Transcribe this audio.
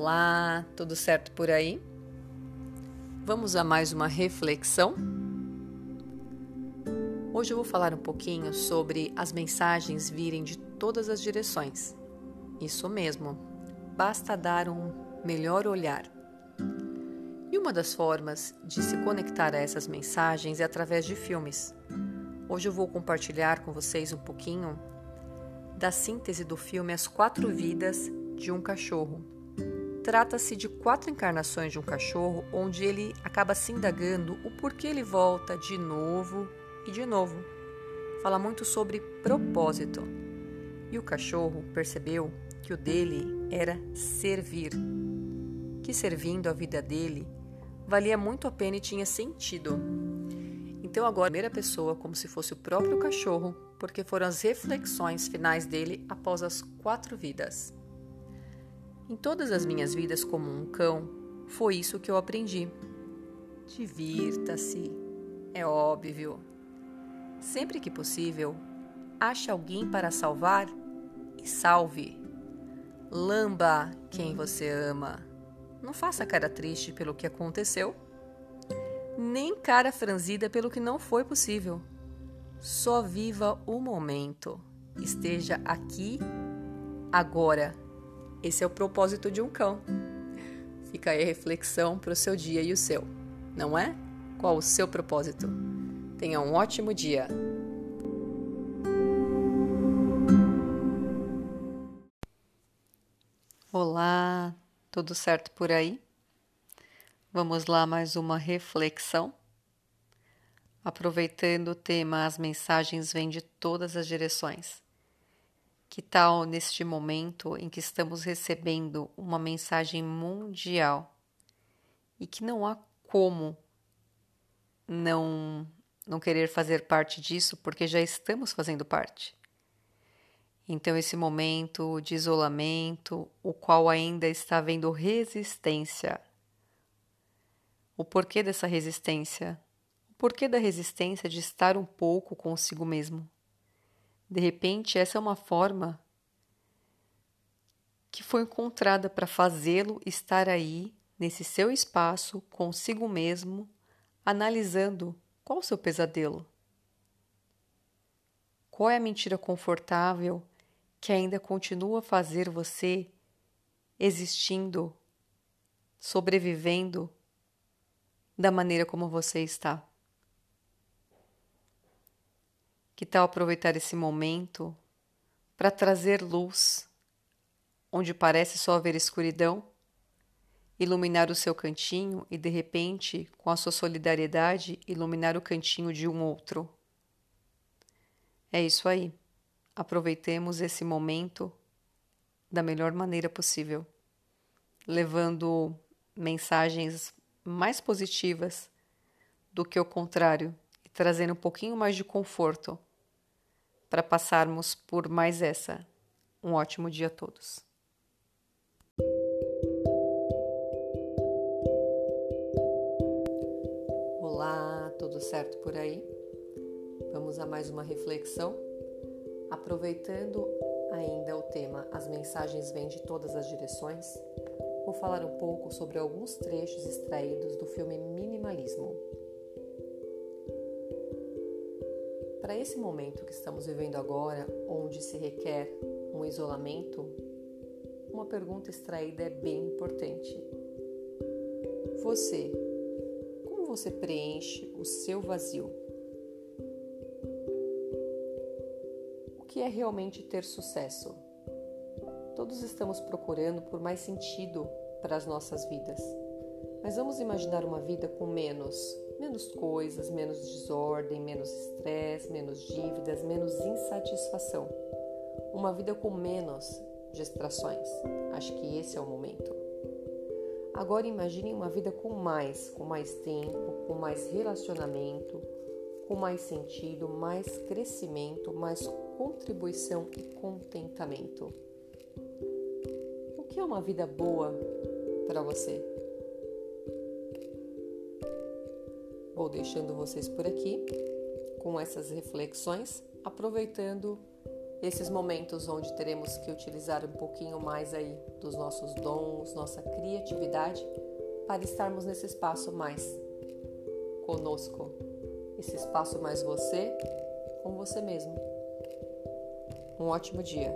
Olá, tudo certo por aí? Vamos a mais uma reflexão? Hoje eu vou falar um pouquinho sobre as mensagens virem de todas as direções. Isso mesmo, basta dar um melhor olhar. E uma das formas de se conectar a essas mensagens é através de filmes. Hoje eu vou compartilhar com vocês um pouquinho da síntese do filme As Quatro Vidas de um Cachorro. Trata-se de quatro encarnações de um cachorro, onde ele acaba se indagando o porquê ele volta de novo e de novo. Fala muito sobre propósito. E o cachorro percebeu que o dele era servir, que servindo a vida dele valia muito a pena e tinha sentido. Então, agora, a primeira pessoa, como se fosse o próprio cachorro, porque foram as reflexões finais dele após as quatro vidas. Em todas as minhas vidas como um cão, foi isso que eu aprendi. Divirta-se, é óbvio. Sempre que possível, ache alguém para salvar e salve. Lamba quem você ama. Não faça cara triste pelo que aconteceu, nem cara franzida pelo que não foi possível. Só viva o momento. Esteja aqui, agora. Esse é o propósito de um cão. Fica aí a reflexão para o seu dia e o seu, não é? Qual o seu propósito? Tenha um ótimo dia! Olá, tudo certo por aí? Vamos lá, mais uma reflexão. Aproveitando o tema As mensagens vêm de todas as direções. Que tal neste momento em que estamos recebendo uma mensagem mundial e que não há como não não querer fazer parte disso porque já estamos fazendo parte. Então esse momento de isolamento, o qual ainda está havendo resistência. O porquê dessa resistência? porquê da resistência de estar um pouco consigo mesmo. De repente, essa é uma forma que foi encontrada para fazê-lo estar aí, nesse seu espaço, consigo mesmo, analisando qual o seu pesadelo. Qual é a mentira confortável que ainda continua a fazer você existindo, sobrevivendo da maneira como você está? Que tal aproveitar esse momento para trazer luz onde parece só haver escuridão? Iluminar o seu cantinho e, de repente, com a sua solidariedade, iluminar o cantinho de um outro. É isso aí. Aproveitemos esse momento da melhor maneira possível, levando mensagens mais positivas do que o contrário e trazendo um pouquinho mais de conforto para passarmos por mais essa. Um ótimo dia a todos. Olá, tudo certo por aí? Vamos a mais uma reflexão. Aproveitando ainda o tema As mensagens vêm de todas as direções, vou falar um pouco sobre alguns trechos extraídos do filme Minimalismo, Para esse momento que estamos vivendo agora, onde se requer um isolamento, uma pergunta extraída é bem importante. Você, como você preenche o seu vazio? O que é realmente ter sucesso? Todos estamos procurando por mais sentido para as nossas vidas. Mas vamos imaginar uma vida com menos, menos coisas, menos desordem, menos estresse, menos dívidas, menos insatisfação. Uma vida com menos distrações. Acho que esse é o momento. Agora imagine uma vida com mais, com mais tempo, com mais relacionamento, com mais sentido, mais crescimento, mais contribuição e contentamento. O que é uma vida boa para você? Vou deixando vocês por aqui com essas reflexões, aproveitando esses momentos onde teremos que utilizar um pouquinho mais aí dos nossos dons, nossa criatividade, para estarmos nesse espaço mais conosco, esse espaço mais você com você mesmo. Um ótimo dia.